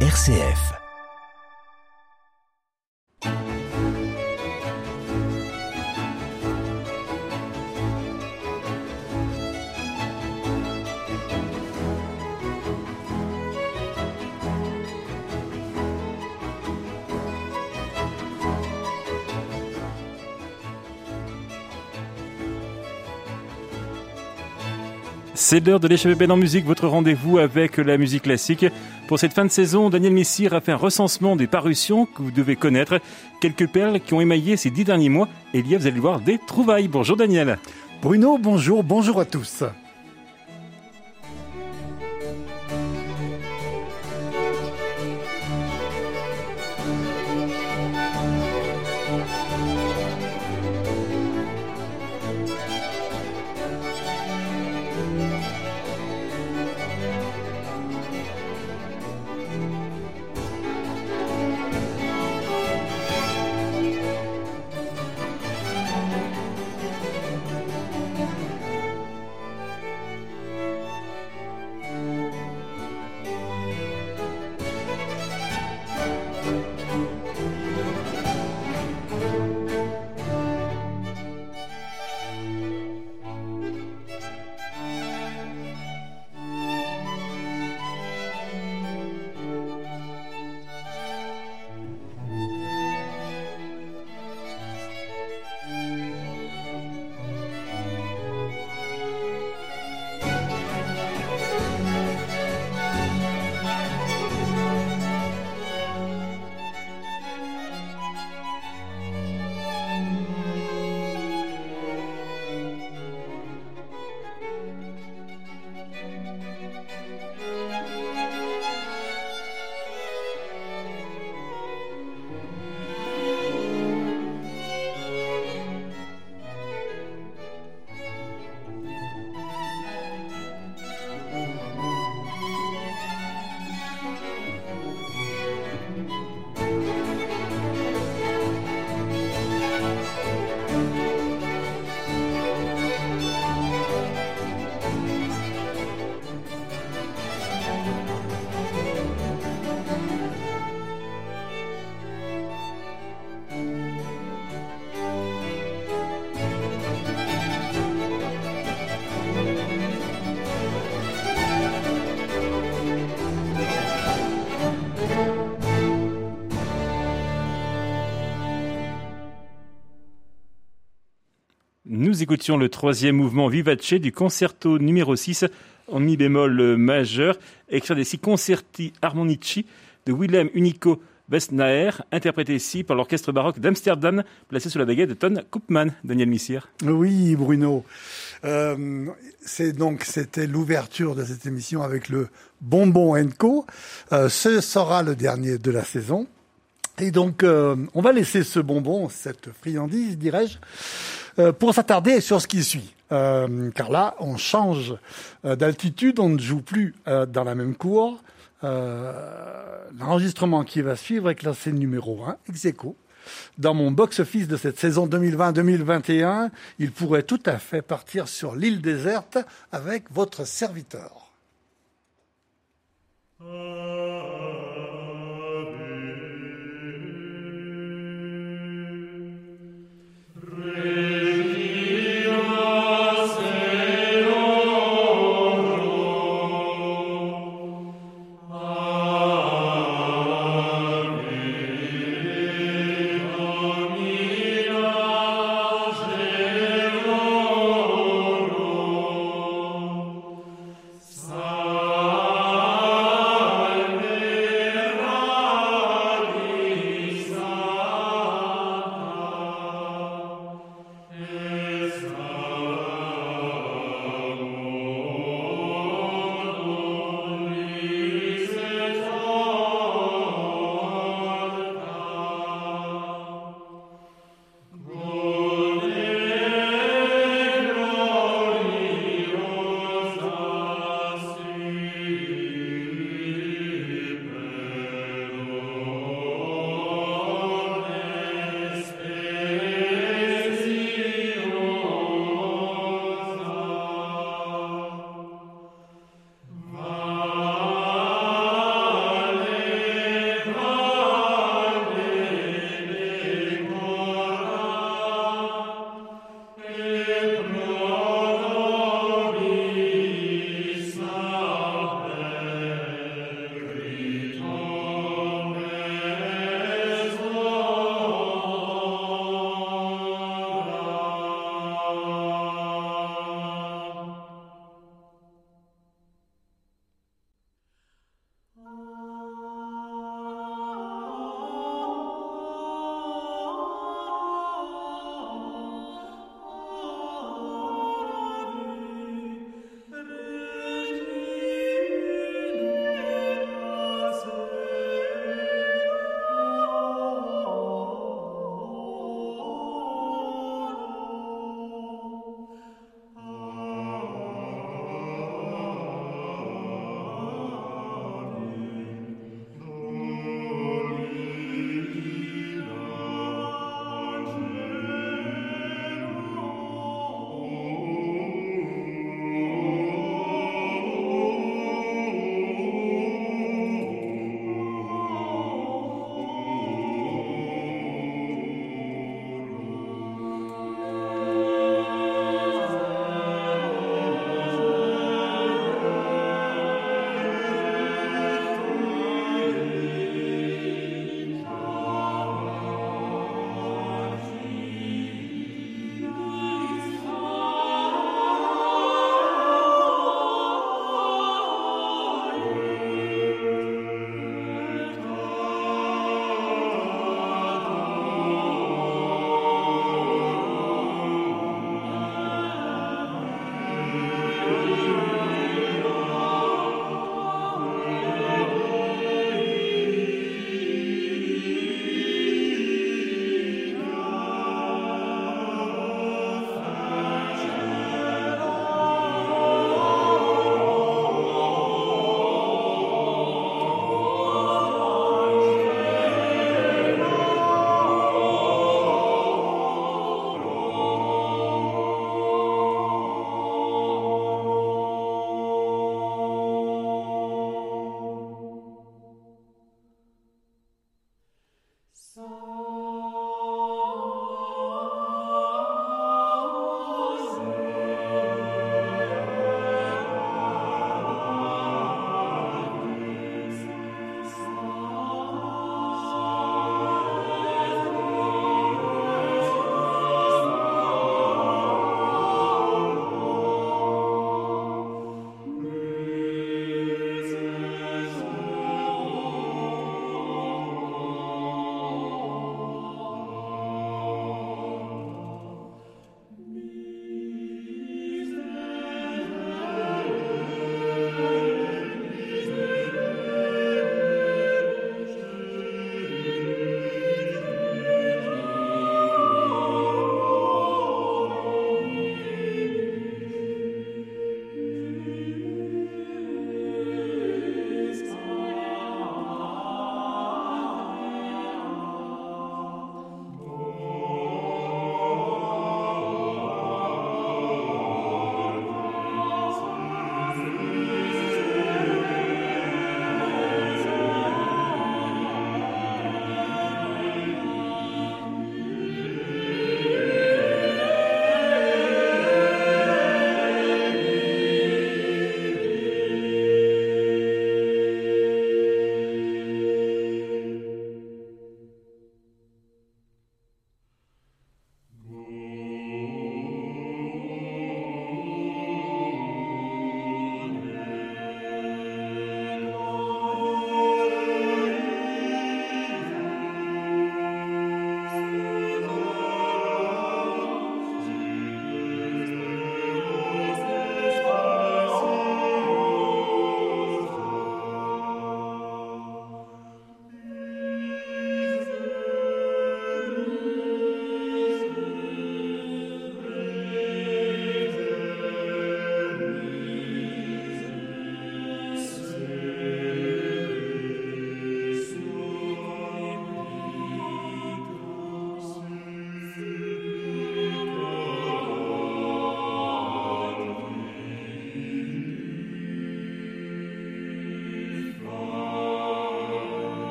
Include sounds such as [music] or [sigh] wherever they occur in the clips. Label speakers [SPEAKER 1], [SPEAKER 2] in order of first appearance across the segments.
[SPEAKER 1] RCF.
[SPEAKER 2] C'est l'heure de l'échappée en musique, votre rendez-vous avec la musique classique. Pour cette fin de saison, Daniel Messire a fait un recensement des parutions que vous devez connaître. Quelques perles qui ont émaillé ces dix derniers mois. Et il y a, vous allez voir, des trouvailles. Bonjour Daniel.
[SPEAKER 3] Bruno, bonjour, bonjour à tous.
[SPEAKER 2] Écoutions le troisième mouvement Vivace du concerto numéro 6 en mi bémol majeur, extrait des six concerti harmonici de Willem Unico Westnaer, interprété ici par l'orchestre baroque d'Amsterdam, placé sous la baguette de Ton Koopman, Daniel Missir.
[SPEAKER 3] Oui, Bruno. Euh, c'est donc c'était l'ouverture de cette émission avec le Bonbon Co. Euh, ce sera le dernier de la saison. Et donc, euh, on va laisser ce bonbon, cette friandise, dirais-je, euh, pour s'attarder sur ce qui suit. Euh, car là, on change euh, d'altitude, on ne joue plus euh, dans la même cour. L'enregistrement qui va suivre est classé numéro 1, ex Dans mon box-office de cette saison 2020-2021, il pourrait tout à fait partir sur l'île déserte avec votre serviteur.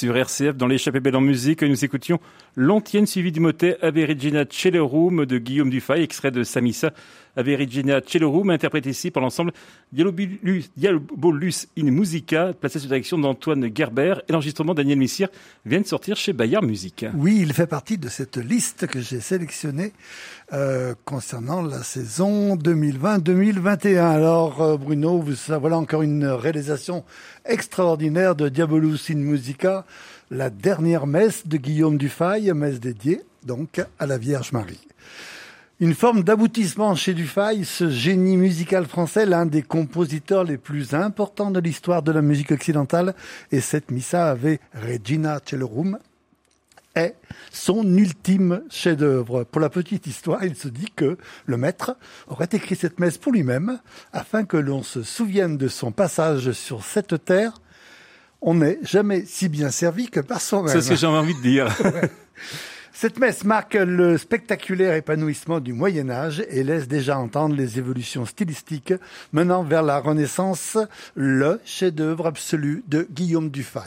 [SPEAKER 2] Sur RCF, dans l'échappée belle en musique, nous écoutions L'Antienne suivie du motet Ave Regina de Guillaume Dufay, extrait de Samissa Ave Regina interprété ici par l'ensemble Diabolus in Musica, placé sous direction d'Antoine Gerber, et l'enregistrement Daniel Missire vient de sortir chez Bayard Musique.
[SPEAKER 3] Oui, il fait partie de cette liste que j'ai sélectionnée euh, concernant la saison 2020-2021. Alors euh, Bruno, vous, voilà encore une réalisation extraordinaire de Diabolus in Musica, la dernière messe de Guillaume Dufay, messe dédiée donc à la Vierge Marie. Une forme d'aboutissement chez Dufay, ce génie musical français, l'un des compositeurs les plus importants de l'histoire de la musique occidentale, et cette missa avait Regina Cellerum, est son ultime chef-d'œuvre. Pour la petite histoire, il se dit que le maître aurait écrit cette messe pour lui-même, afin que l'on se souvienne de son passage sur cette terre. On n'est jamais si bien servi que par soi-même.
[SPEAKER 2] C'est ce que j'avais envie de dire. [laughs]
[SPEAKER 3] Cette messe marque le spectaculaire épanouissement du Moyen Âge et laisse déjà entendre les évolutions stylistiques menant vers la Renaissance, le chef-d'œuvre absolu de Guillaume Dufay.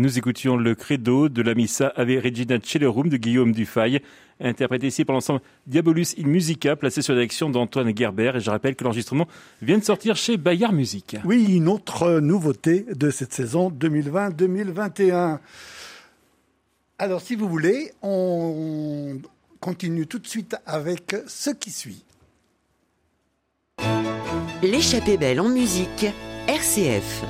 [SPEAKER 2] Nous écoutions le credo de la Missa Ave Regina Celerum de Guillaume Dufay, interprété ici par l'ensemble Diabolus in Musica, placé sur la direction d'Antoine Gerber. Et je rappelle que l'enregistrement vient de sortir chez Bayard Musique.
[SPEAKER 3] Oui, une autre nouveauté de cette saison 2020-2021. Alors, si vous voulez, on continue tout de suite avec ce qui suit.
[SPEAKER 1] L'échappée belle en musique, RCF.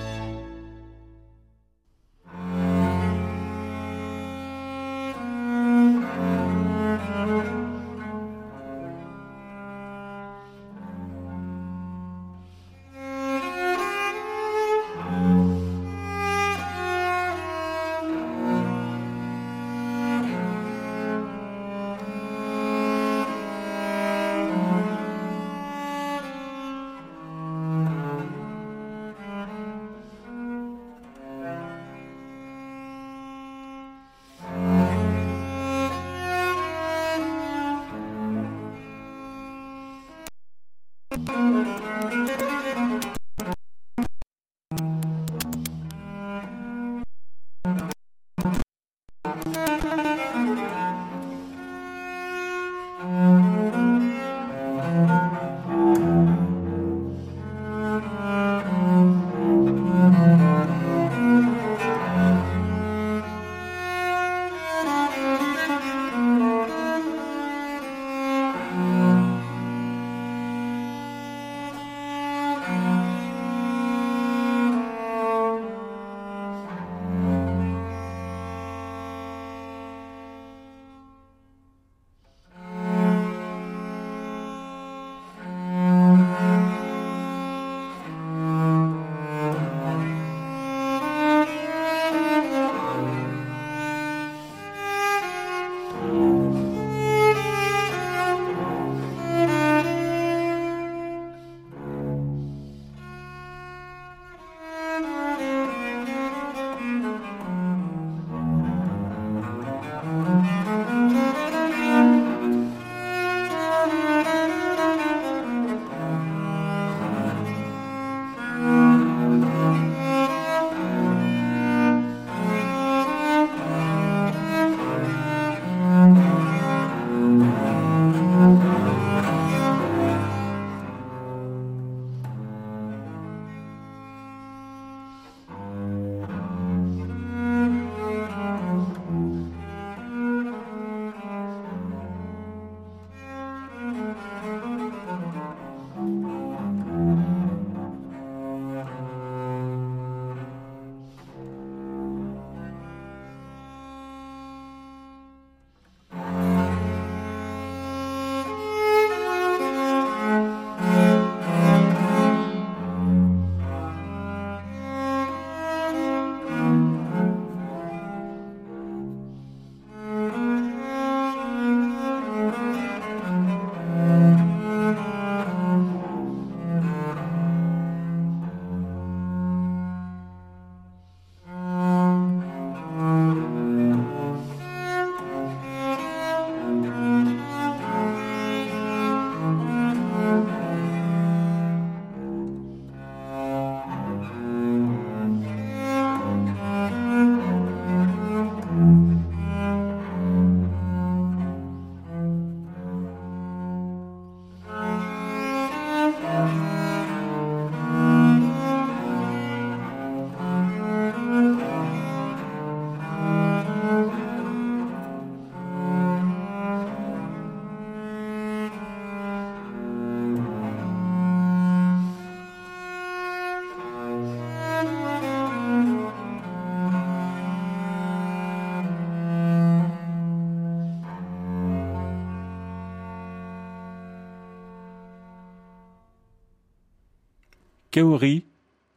[SPEAKER 2] Kaori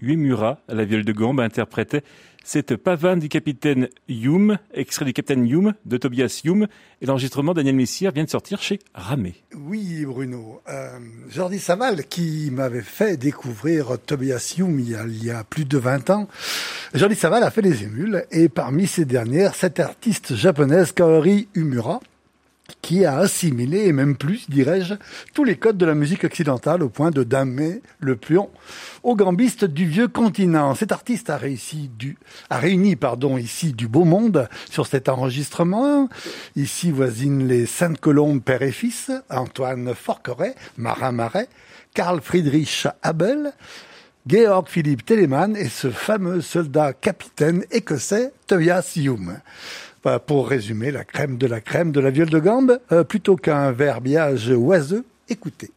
[SPEAKER 2] Uemura, à la viole de gambe, interprétait cette pavane du capitaine Hume, extrait du capitaine Hume de Tobias Hume, et l'enregistrement Daniel Messier vient de sortir chez Ramé.
[SPEAKER 3] Oui, Bruno. Euh, Jordi Saval, qui m'avait fait découvrir Tobias Hume il y, a, plus de 20 ans, Jordi Saval a fait des émules, et parmi ces dernières, cette artiste japonaise Kaori Umura, qui a assimilé, et même plus, dirais-je, tous les codes de la musique occidentale au point de damer le pion aux gambistes du vieux continent. Cet artiste a réussi a réuni, pardon, ici du beau monde sur cet enregistrement. Ici voisinent les Sainte-Colombe père et fils, Antoine Forqueret, Marin Marais, Karl Friedrich Abel, Georg Philippe Telemann et ce fameux soldat capitaine écossais Tobias Hume pour résumer, la crème de la crème de la viole de gambe, euh, plutôt qu'un verbiage oiseux, écoutez.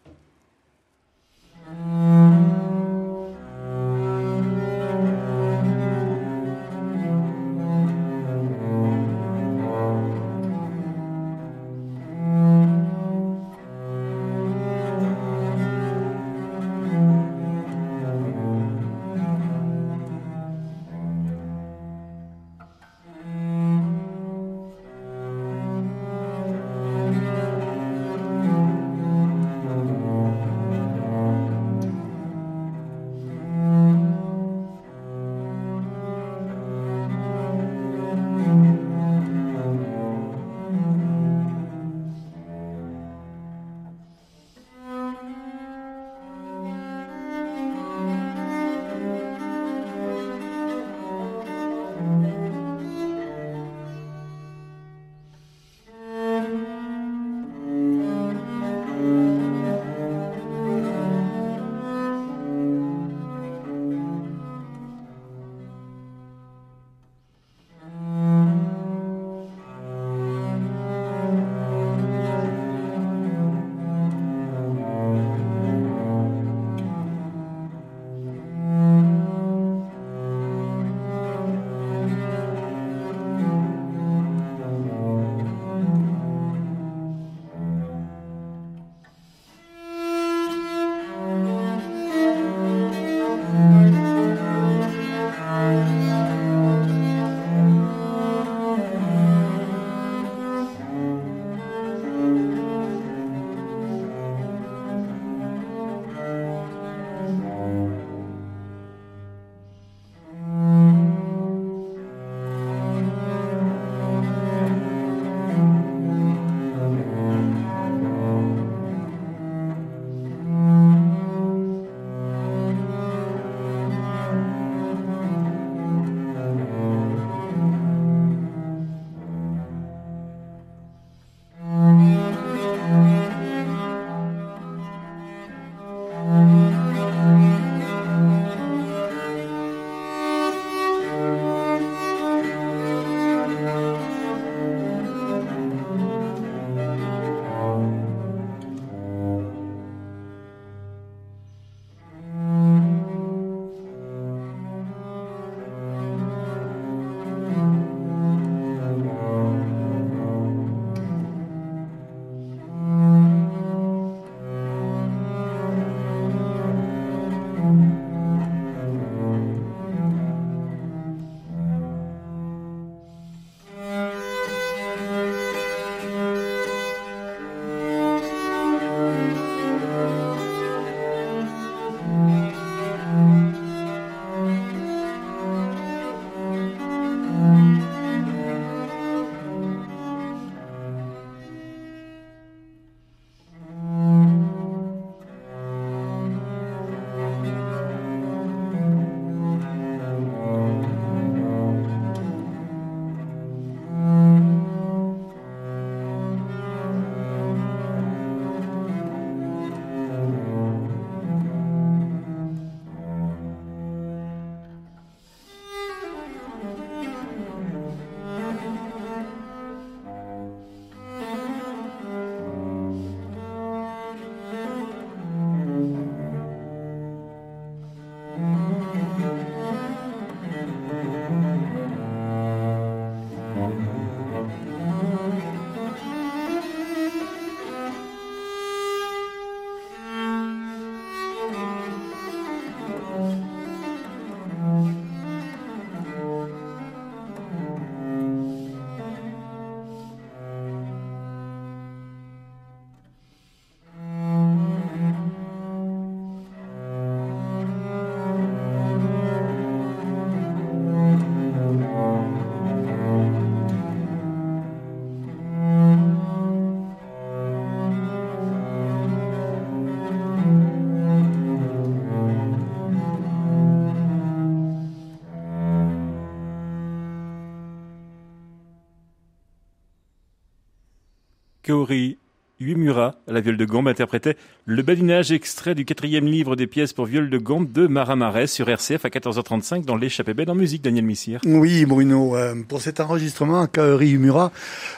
[SPEAKER 2] Kaori Uemura, la viole de gambe, interprétait le badinage extrait du quatrième livre des pièces pour viole de gambe de Marat Marais sur RCF à 14h35 dans l'échappée belle en musique, Daniel Missire.
[SPEAKER 3] Oui, Bruno, euh, pour cet enregistrement, Kaori Umura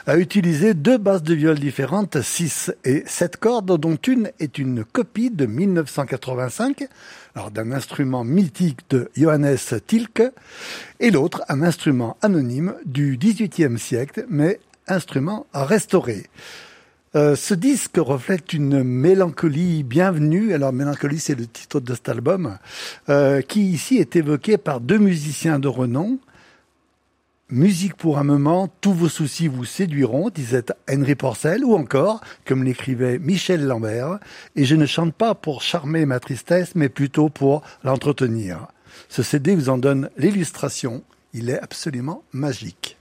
[SPEAKER 3] a utilisé deux basses de viol différentes, 6 et 7 cordes, dont une est une copie de 1985, alors d'un instrument mythique de Johannes Tilke, et l'autre un instrument anonyme du XVIIIe siècle, mais instrument restauré. Euh, ce disque reflète une mélancolie bienvenue. Alors, mélancolie, c'est le titre de cet album, euh, qui ici est évoqué par deux musiciens de renom. Musique pour un moment, tous vos soucis vous séduiront, disait Henry Porcel, ou encore, comme l'écrivait Michel Lambert, et je ne chante pas pour charmer ma tristesse, mais plutôt pour l'entretenir. Ce CD vous en donne l'illustration. Il est absolument magique.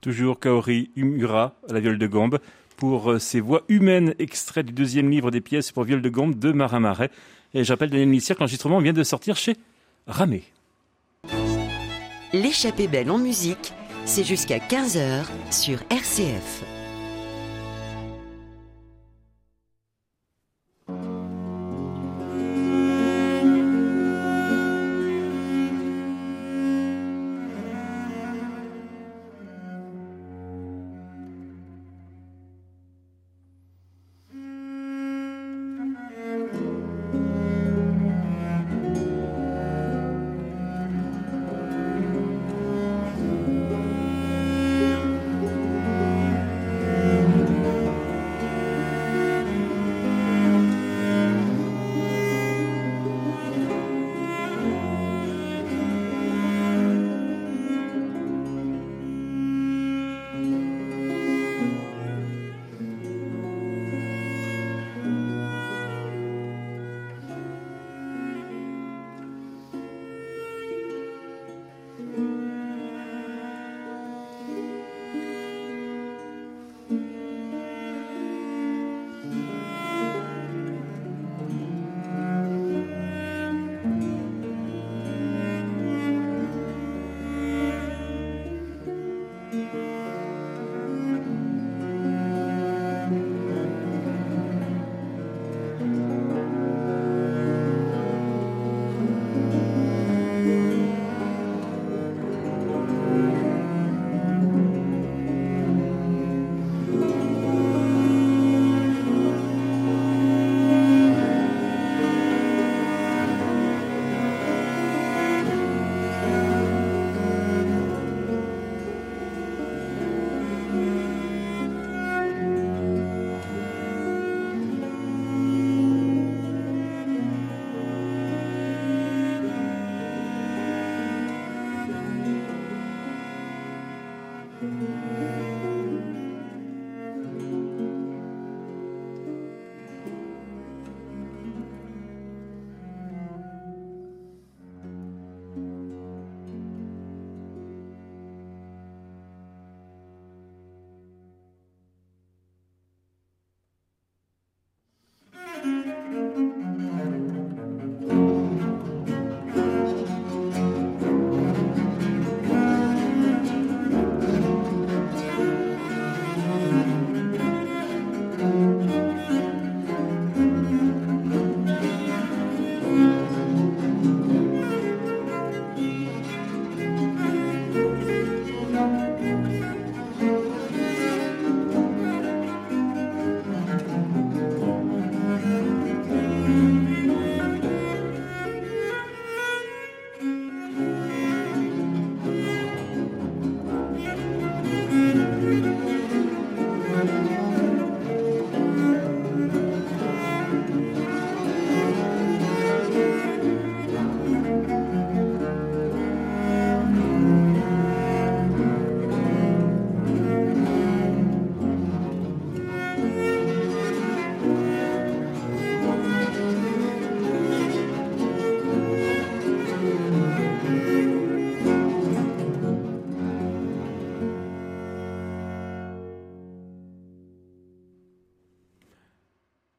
[SPEAKER 2] Toujours Kaori Umura la viole de gambe, pour euh, ses voix humaines extraites du deuxième livre des pièces pour viole de gambe de Marin Marais. Et j'appelle Daniel Missier que l'enregistrement vient de sortir chez Ramé.
[SPEAKER 1] L'échappée belle en musique, c'est jusqu'à 15h sur RCF.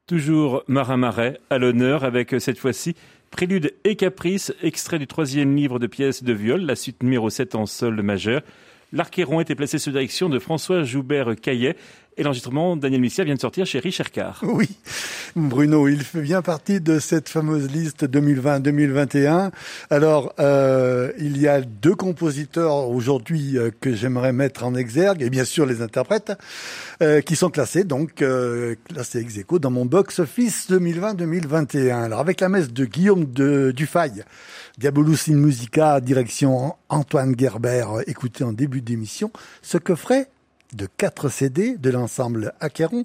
[SPEAKER 2] Toujours Marin Marais à l'honneur avec euh, cette fois-ci Prélude et Caprice, extrait du troisième livre de pièces de viol, la suite numéro 7 en sol majeur. L'Archéron était placé sous direction de François Joubert-Caillet et l'enregistrement, Daniel Missia vient de sortir chez Richard Carr.
[SPEAKER 3] Oui, Bruno, il fait bien partie de cette fameuse liste 2020-2021. Alors, euh, il y a deux compositeurs aujourd'hui euh, que j'aimerais mettre en exergue, et bien sûr les interprètes, euh, qui sont classés, donc euh, classés ex aequo dans mon box-office 2020-2021. Alors, avec la messe de Guillaume de Dufay, Diabolus in Musica, direction Antoine Gerber, écouté en début d'émission, ce que ferait de quatre CD de l'ensemble Acqueron,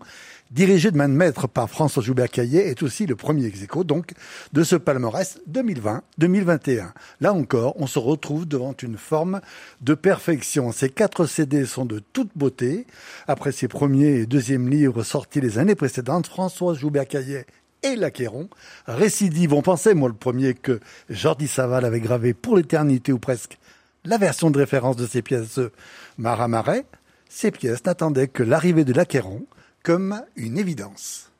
[SPEAKER 3] dirigé de main de maître par François Joubert-Caillet, est aussi le premier ex donc de ce palmarès 2020-2021. Là encore, on se retrouve devant une forme de perfection. Ces quatre CD sont de toute beauté. Après ses premiers et deuxièmes livres sortis les années précédentes, François Joubert-Caillet et l'Acquéron récidive. On pensait, moi, le premier, que Jordi Saval avait gravé pour l'éternité ou presque la version de référence de ses pièces Maramarais ces pièces n'attendaient que l'arrivée de l'Acquéron comme une évidence.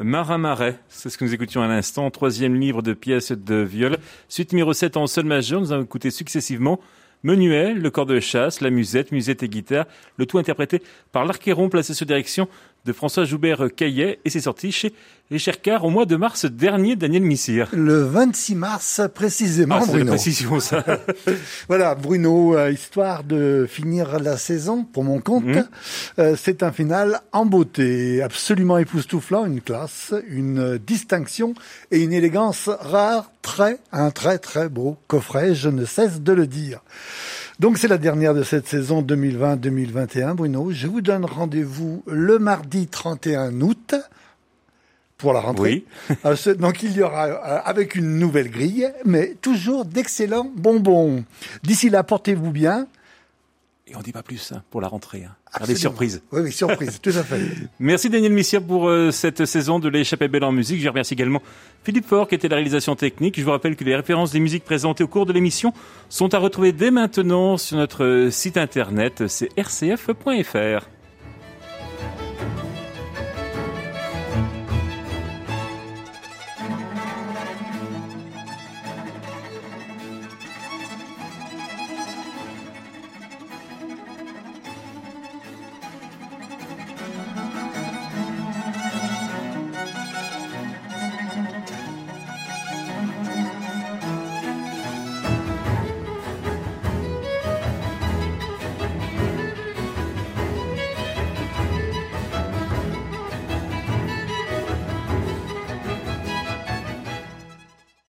[SPEAKER 2] Marin Marais, c'est ce que nous écoutions à l'instant, troisième livre de pièces de viol. Suite numéro 7 en sol majeur, nous avons écouté successivement Menuel, le corps de chasse, la musette, musette et guitare, le tout interprété par l'archéron placé sous direction de François Joubert Caillet et c'est sorti chez les Chercars au mois de mars dernier, Daniel Missire.
[SPEAKER 3] Le 26 mars précisément,
[SPEAKER 2] ah,
[SPEAKER 3] Bruno.
[SPEAKER 2] précision ça. [laughs]
[SPEAKER 3] voilà, Bruno, euh, histoire de finir la saison pour mon compte, mmh. euh, c'est un final en beauté, absolument époustouflant, une classe, une distinction et une élégance rare, très, un très très beau coffret, je ne cesse de le dire. Donc c'est la dernière de cette saison 2020-2021, Bruno. Je vous donne rendez-vous le mardi 31 août pour la rentrée.
[SPEAKER 2] Oui. [laughs]
[SPEAKER 3] Euh, donc il y aura euh, avec une nouvelle grille, mais toujours d'excellents bonbons. D'ici là, portez-vous bien.
[SPEAKER 2] Et on dit pas plus hein, pour la rentrée. Hein. Des surprises.
[SPEAKER 3] Oui, oui, surprise, tout à fait. [laughs]
[SPEAKER 2] Merci Daniel Missier pour euh, cette saison de l'échappée belle en musique. Je remercie également Philippe Faure qui était la réalisation technique. Je vous rappelle que les références des musiques présentées au cours de l'émission sont à retrouver dès maintenant sur notre site internet, c'est rcf.fr.